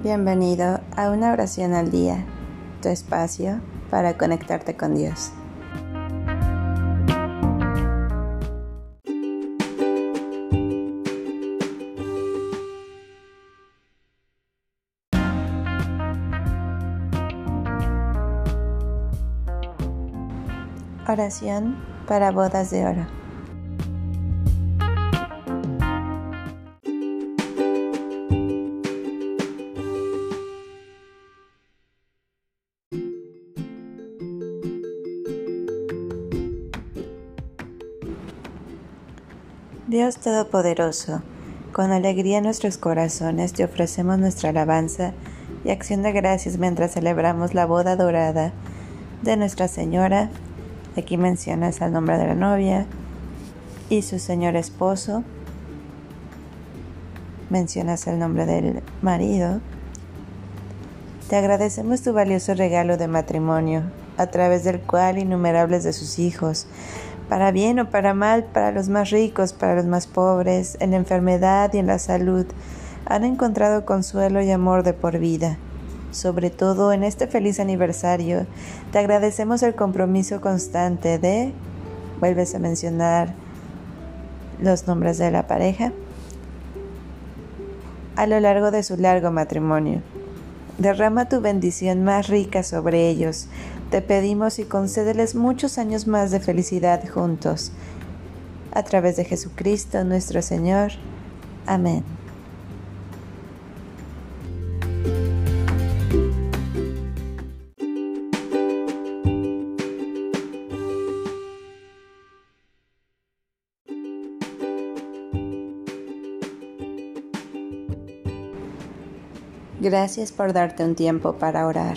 Bienvenido a una oración al día, tu espacio para conectarte con Dios. Oración para bodas de oro. Dios Todopoderoso, con alegría en nuestros corazones te ofrecemos nuestra alabanza y acción de gracias mientras celebramos la boda dorada de Nuestra Señora. Aquí mencionas el nombre de la novia y su señor esposo. Mencionas el nombre del marido. Te agradecemos tu valioso regalo de matrimonio, a través del cual innumerables de sus hijos para bien o para mal, para los más ricos, para los más pobres, en la enfermedad y en la salud, han encontrado consuelo y amor de por vida. Sobre todo en este feliz aniversario, te agradecemos el compromiso constante de, vuelves a mencionar los nombres de la pareja, a lo largo de su largo matrimonio. Derrama tu bendición más rica sobre ellos. Te pedimos y concédeles muchos años más de felicidad juntos. A través de Jesucristo nuestro Señor. Amén. Gracias por darte un tiempo para orar.